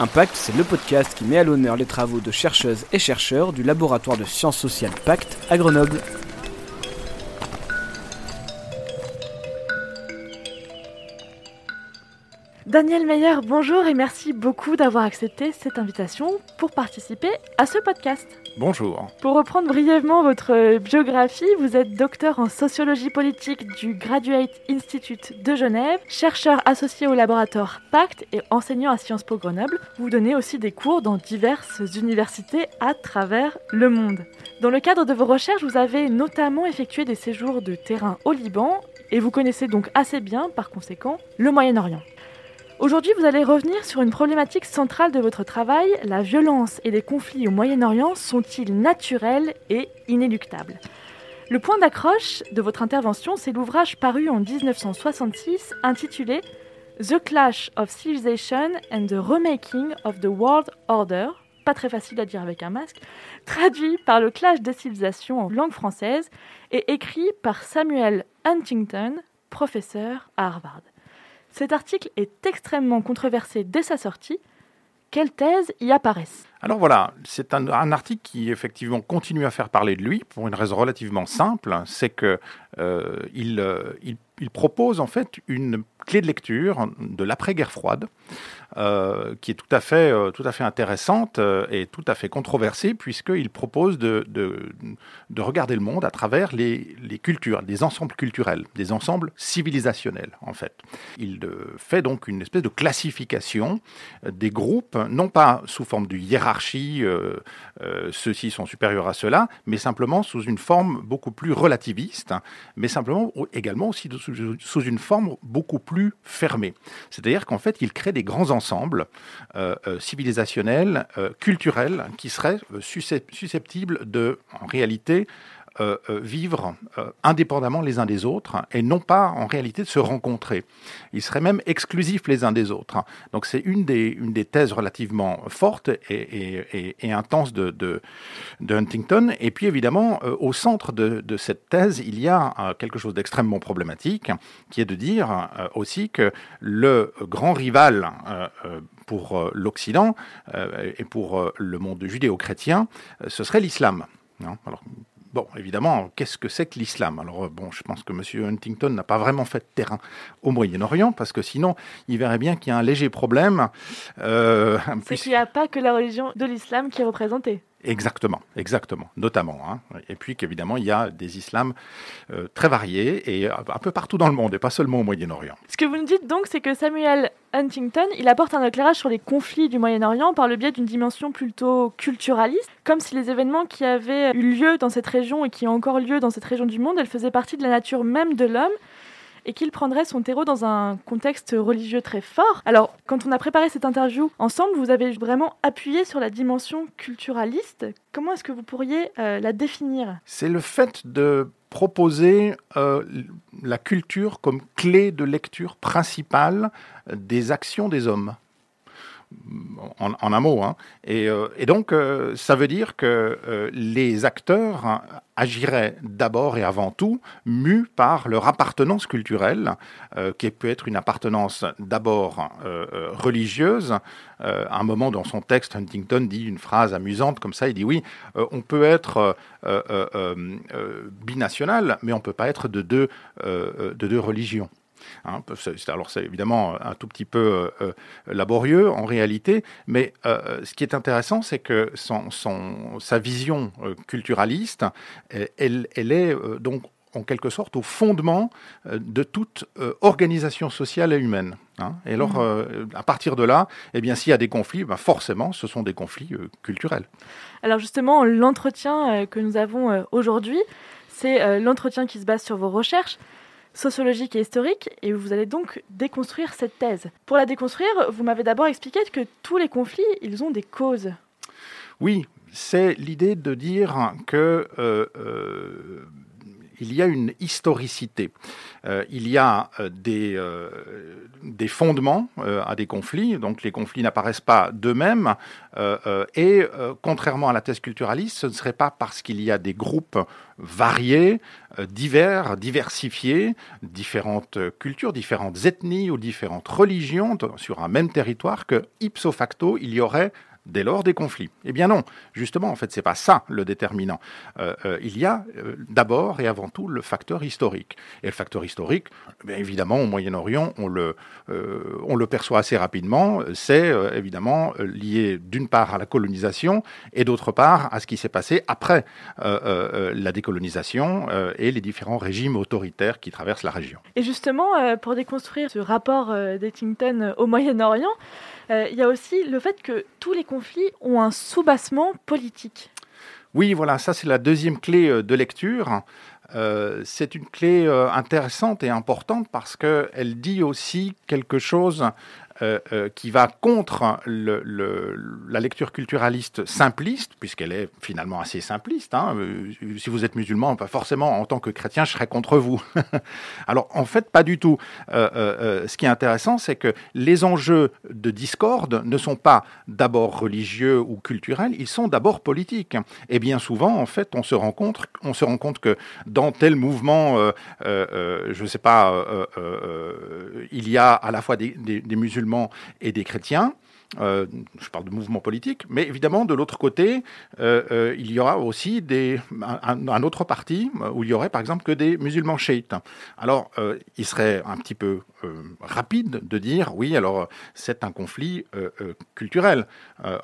Impact, c'est le podcast qui met à l'honneur les travaux de chercheuses et chercheurs du laboratoire de sciences sociales Pacte à Grenoble. Daniel Meyer, bonjour et merci beaucoup d'avoir accepté cette invitation pour participer à ce podcast. Bonjour. Pour reprendre brièvement votre biographie, vous êtes docteur en sociologie politique du Graduate Institute de Genève, chercheur associé au laboratoire Pacte et enseignant à Sciences Po Grenoble. Vous donnez aussi des cours dans diverses universités à travers le monde. Dans le cadre de vos recherches, vous avez notamment effectué des séjours de terrain au Liban et vous connaissez donc assez bien, par conséquent, le Moyen-Orient. Aujourd'hui, vous allez revenir sur une problématique centrale de votre travail. La violence et les conflits au Moyen-Orient sont-ils naturels et inéluctables? Le point d'accroche de votre intervention, c'est l'ouvrage paru en 1966 intitulé The Clash of Civilization and the Remaking of the World Order, pas très facile à dire avec un masque, traduit par le clash des civilisations en langue française et écrit par Samuel Huntington, professeur à Harvard. Cet article est extrêmement controversé dès sa sortie. Quelles thèses y apparaissent Alors voilà, c'est un, article qui effectivement continue à faire parler de lui pour une raison relativement simple, c'est que euh, il, euh, il, il, propose en fait une clé de lecture de l'après-guerre froide euh, qui est tout à fait, euh, tout à fait intéressante euh, et tout à fait controversée, puisqu'il propose de, de, de, regarder le monde à travers les, les, cultures, des ensembles culturels, des ensembles civilisationnels, en fait. Il fait donc une espèce de classification des groupes, non pas sous forme de hiérarchie, ceux-ci sont supérieurs à ceux-là, mais simplement sous une forme beaucoup plus relativiste, mais simplement également aussi sous, une forme beaucoup plus fermée. C'est-à-dire qu'en fait, il crée des grands ensembles ensemble euh, euh, civilisationnel, euh, culturel, qui serait susceptible de, en réalité, vivre indépendamment les uns des autres et non pas en réalité de se rencontrer. Ils seraient même exclusifs les uns des autres. Donc c'est une des, une des thèses relativement fortes et, et, intenses de, Huntington. Et puis évidemment, au centre de, de, cette thèse, il y a quelque chose d'extrêmement problématique, qui est de dire aussi que le grand rival pour l'Occident et pour le monde judéo-chrétien, ce serait l'islam. Alors, Bon, évidemment, qu'est-ce que c'est que l'islam? Alors, bon, je pense que M. Huntington n'a pas vraiment fait de terrain au Moyen-Orient, parce que sinon, il verrait bien qu'il y a un léger problème. Euh, c'est qu'il n'y a pas que la religion de l'islam qui est représentée. Exactement, exactement, notamment. Hein. Et puis qu'évidemment, il y a des islams euh, très variés et un peu partout dans le monde, et pas seulement au Moyen-Orient. Ce que vous nous dites donc, c'est que Samuel Huntington, il apporte un éclairage sur les conflits du Moyen-Orient par le biais d'une dimension plutôt culturaliste, comme si les événements qui avaient eu lieu dans cette région et qui ont encore lieu dans cette région du monde, elles faisaient partie de la nature même de l'homme et qu'il prendrait son terreau dans un contexte religieux très fort. Alors, quand on a préparé cette interview ensemble, vous avez vraiment appuyé sur la dimension culturaliste. Comment est-ce que vous pourriez euh, la définir? C'est le fait de proposer euh, la culture comme clé de lecture principale des actions des hommes en, un mot. Hein. Et, euh, et, donc, euh, ça veut dire que euh, les acteurs hein, agiraient d'abord et avant tout mus par leur appartenance culturelle, qui peut être une appartenance d'abord religieuse. à un moment dans son texte, Huntington dit une phrase amusante comme ça, il dit oui, on peut être binational, mais on ne peut pas être de deux religions. Hein, alors c'est évidemment un tout petit peu euh, euh, laborieux en réalité, mais euh, ce qui est intéressant, c'est que son, son, sa vision culturaliste, elle, elle est donc en quelque sorte au fondement de toute organisation sociale et humaine. Hein. Et alors, mmh. à partir de là, eh bien, s'il y a des conflits, ben forcément, ce sont des conflits culturels. Alors justement, l'entretien que nous avons aujourd'hui, c'est l'entretien qui se base sur vos recherches sociologique et historique, et vous allez donc déconstruire cette thèse. Pour la déconstruire, vous m'avez d'abord expliqué que tous les conflits, ils ont des causes. Oui, c'est l'idée de dire que euh, euh, il y a une historicité. il y a des, des fondements à des conflits, donc les conflits n'apparaissent pas d'eux-mêmes, et contrairement à la thèse culturaliste, ce ne serait pas parce qu'il y a des groupes variés, divers, diversifiés, différentes cultures, différentes ethnies ou différentes religions sur un même territoire que ipso facto il y aurait dès lors des conflits. Eh bien non, justement, en fait, c'est pas ça le déterminant. Euh, euh, il y a euh, d'abord et avant tout le facteur historique. Et le facteur historique, bien évidemment, au Moyen-Orient, on le, on le perçoit assez rapidement. C'est évidemment lié d'une part à la colonisation et d'autre part à ce qui s'est passé après la décolonisation et les différents régimes autoritaires qui traversent la région. Et justement, pour déconstruire ce rapport d'Ettington au Moyen-Orient, il y a aussi le fait que tous les conflits ont un soubassement politique. Oui, voilà, ça c'est la deuxième clé euh, de lecture. Euh, c'est une clé intéressante et importante parce qu'elle dit aussi quelque chose euh, euh, qui va contre la lecture culturaliste simpliste, puisqu'elle est finalement assez simpliste. Hein. Euh, si vous êtes musulman, pas forcément en tant que chrétien, je serais contre vous. Alors en fait, pas du tout. ce qui est intéressant, c'est que les enjeux de discorde ne sont pas d'abord religieux ou culturels, ils sont d'abord politiques. Et bien souvent, en fait, on se rend compte, on se rend compte que dans tel mouvement, je ne sais pas, il y a à la fois des musulmans et des chrétiens. Euh, je parle de mouvement politique, mais évidemment, de l'autre côté, euh, euh, il y aura aussi un, autre parti où il y aurait par exemple que des musulmans chiites. Alors, il serait un petit peu rapide de dire oui, alors c'est un conflit culturel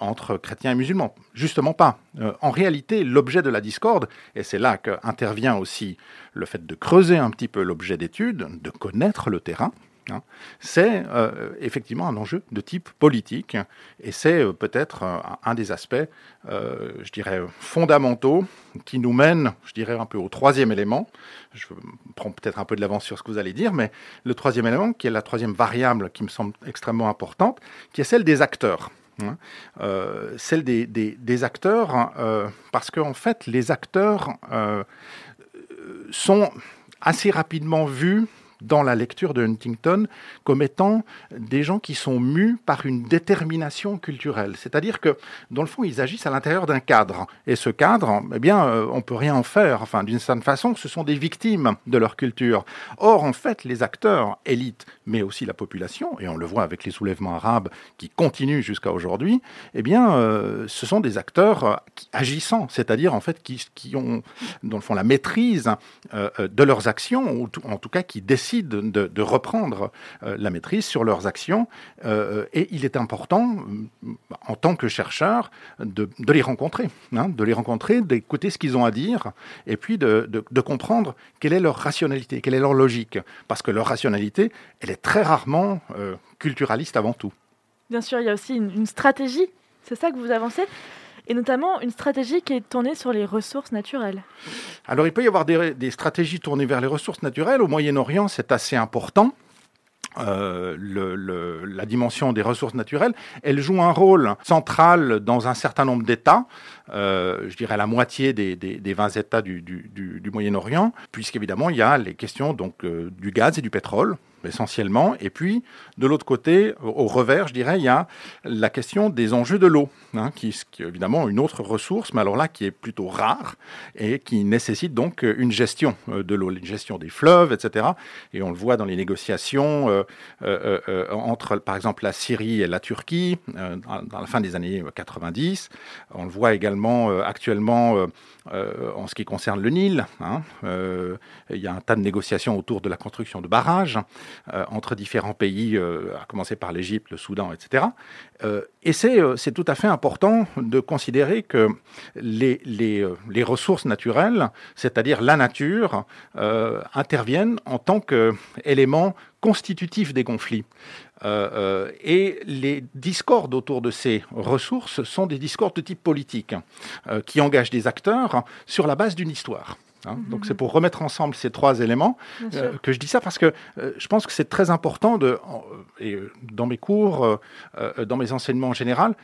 entre chrétiens et musulmans. Justement pas. en réalité, l'objet de la discorde, et c'est là qu'intervient aussi le fait de creuser un petit peu l'objet d'étude, de connaître le terrain. C'est euh, effectivement un enjeu de type politique et c'est euh, peut-être euh, un des aspects, je dirais, fondamentaux qui nous mène, je dirais, un peu au troisième élément. Je prends peut-être un peu de l'avance sur ce que vous allez dire, mais le troisième élément, qui est la troisième variable qui me semble extrêmement importante, qui est celle des acteurs. Hein. celle des, acteurs, parce qu'en en fait, les acteurs sont assez rapidement vus dans la lecture de Huntington comme étant des gens qui sont mus par une détermination culturelle. C'est-à-dire que, dans le fond, ils agissent à l'intérieur d'un cadre. Et ce cadre, eh bien, euh, on peut rien en faire. Enfin, d'une certaine façon, ce sont des victimes de leur culture. Or, en fait, les acteurs, élites, mais aussi la population, et on le voit avec les soulèvements arabes qui continuent jusqu'à aujourd'hui, eh bien, euh, ce sont des acteurs euh, agissants, c'est-à-dire, en fait, qui, qui, ont, dans le fond, la maîtrise de leurs actions, ou en tout cas qui décident de, reprendre euh, la maîtrise sur leurs actions. Euh, et il est important, euh, en tant que chercheur, de, les rencontrer, hein, de les rencontrer, d'écouter ce qu'ils ont à dire, et puis de, comprendre quelle est leur rationalité, quelle est leur logique. Parce que leur rationalité, elle est très rarement culturaliste avant tout. Bien sûr, il y a aussi une stratégie. C'est ça que vous avancez? Et notamment une stratégie qui est tournée sur les ressources naturelles. Alors il peut y avoir des, stratégies tournées vers les ressources naturelles. Au Moyen-Orient, c'est assez important. Euh, la dimension des ressources naturelles, elle joue un rôle central dans un certain nombre d'États, euh, je dirais la moitié des, des, 20 États du, Moyen-Orient, puisqu'évidemment il y a les questions donc euh, du gaz et du pétrole, essentiellement. Et puis, de l'autre côté, au revers, je dirais, il y a la question des enjeux de l'eau, hein, qui, est évidemment une autre ressource, mais alors là, qui est plutôt rare et qui nécessite donc une gestion euh, de l'eau, une gestion des fleuves, etc. Et on le voit dans les négociations entre, par exemple, la Syrie et la Turquie, dans la fin des années 90. On le voit également actuellement en ce qui concerne le Nil. Hein. il y a un tas de négociations autour de la construction de barrages. Euh, entre différents pays, euh, à commencer par l'Égypte, le Soudan, etc. Euh, et c'est tout à fait important de considérer que les, les, les ressources naturelles, c'est-à-dire la nature, interviennent en tant qu'élément constitutif des conflits. Et les discordes autour de ces ressources sont des discordes de type politique, qui engagent des acteurs sur la base d'une histoire. Hein. Mhm. Donc c'est pour remettre ensemble ces trois éléments euh, que je dis ça parce que euh, je pense que c'est très important de, et dans mes cours, dans mes enseignements en général,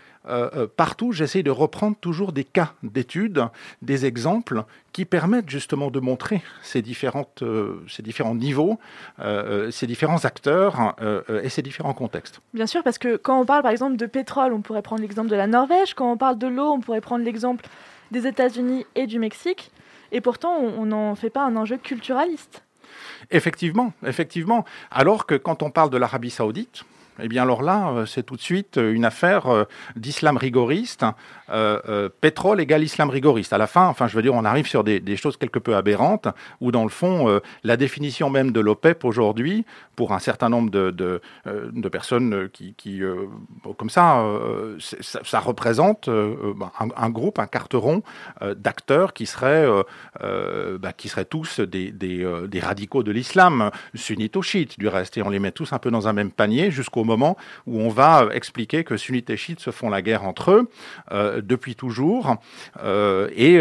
partout j'essaie de reprendre toujours des cas d'études, des exemples qui permettent justement de montrer ces, différentes, ces différents niveaux, ces différents acteurs et ces différents contextes. Bien sûr, parce que quand on parle par exemple de pétrole, on pourrait prendre l'exemple de la Norvège, quand on parle de l'eau, on pourrait prendre l'exemple des États-Unis et du Mexique. Et pourtant, on n'en fait pas un enjeu culturaliste. Effectivement, effectivement. Alors que quand on parle de l'Arabie saoudite, eh bien alors là, euh, c'est tout de suite une affaire euh, d'islam rigoriste. Euh, pétrole égale islam rigoriste. À la fin, enfin, je veux dire, on arrive sur des, choses quelque peu aberrantes, où dans le fond, la définition même de l'OPEP aujourd'hui, pour un certain nombre de, personnes qui, comme ça, ça, représente bah, un, groupe, un carteron d'acteurs qui seraient, bah, qui seraient tous des, des radicaux de l'islam, sunnites ou chiites du reste, et on les met tous un peu dans un même panier jusqu'au moment où on va euh, expliquer que sunnites et chiites se font la guerre entre eux euh, depuis toujours euh, et,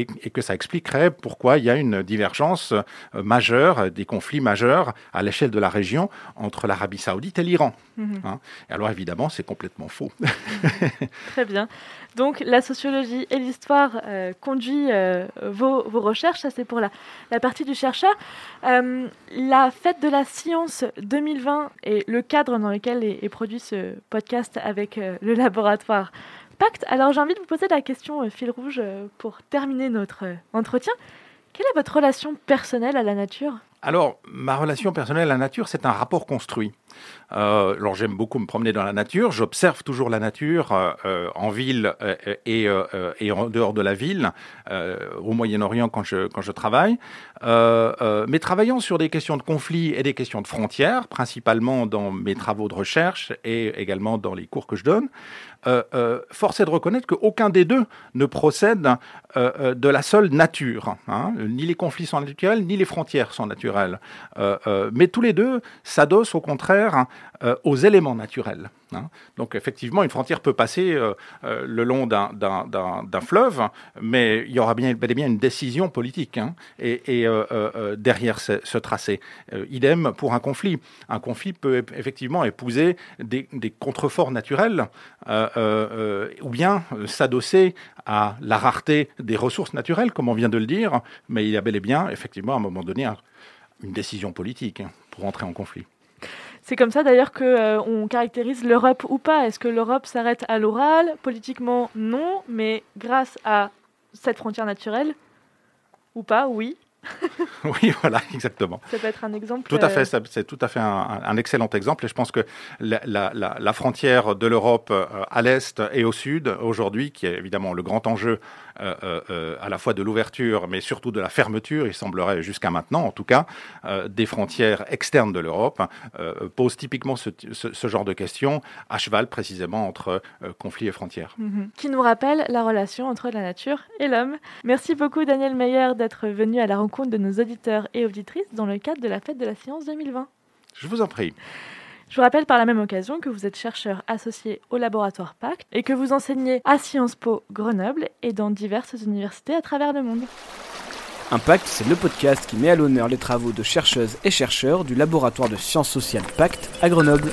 et, que ça expliquerait pourquoi il y a une divergence majeure, des conflits majeurs à l'échelle de la région entre l'Arabie saoudite et l'Iran. Mhm. Hein. alors évidemment, c'est complètement faux. Très bien. Donc la sociologie et l'histoire euh, conduit euh, vos, recherches, ça c'est pour la, la, partie du chercheur. Euh, la fête de la science 2020 est le cadre dans lequel est, produit ce podcast avec le laboratoire Pacte. Alors j'ai envie de vous poser la question fil rouge pour terminer notre entretien. Quelle est votre relation personnelle à la nature? Alors, ma relation personnelle à la nature, c'est un rapport construit. Euh, alors, j'aime beaucoup me promener dans la nature. J'observe toujours la nature euh, euh, en ville et, et, en dehors de la ville, au Moyen-Orient quand je, quand je travaille. mais travaillant sur des questions de conflit et des questions de frontières, principalement dans mes travaux de recherche et également dans les cours que je donne, force est de reconnaître qu'aucun des deux ne procède de la seule nature. Hein. Ni les conflits sont naturels, ni les frontières sont naturelles. Mais tous les deux s'adossent au contraire euh, aux éléments naturels. Hein. Donc effectivement, une frontière peut passer le long d'un fleuve, mais il y aura bien, bien une décision politique hein, et, derrière ce, tracé. idem pour un conflit. Un conflit peut effectivement épouser des, contreforts naturels ou bien s'adosser à la rareté des ressources naturelles, comme on vient de le dire, mais il y a bel et bien effectivement à un moment donné un, une décision politique hein, pour entrer en conflit. C'est comme ça d'ailleurs qu'on euh, caractérise l'Europe ou pas. Est-ce que l'Europe s'arrête à l'oral? Politiquement, non, mais grâce à cette frontière naturelle ou pas, oui. oui, voilà, exactement. Ça peut être un exemple. Tout à fait, euh, c'est tout à fait un, excellent exemple. Et je pense que la, frontière de l'Europe euh, à l'est et au sud, aujourd'hui, qui est évidemment le grand enjeu euh, à la fois de l'ouverture, mais surtout de la fermeture, il semblerait jusqu'à maintenant, en tout cas, des frontières externes de l'Europe, pose typiquement ce, genre de questions à cheval précisément entre conflits et frontières. Mhm. Qui nous rappelle la relation entre la nature et l'homme. Merci beaucoup, Daniel Meyer, d'être venu à la rencontre de nos auditeurs et auditrices dans le cadre de la fête de la science 2020. Je vous en prie. Je vous rappelle par la même occasion que vous êtes chercheur associé au laboratoire PAC et que vous enseignez à Sciences Po Grenoble et dans diverses universités à travers le monde. Impact, c'est le podcast qui met à l'honneur les travaux de chercheuses et chercheurs du laboratoire de sciences sociales PACT à Grenoble.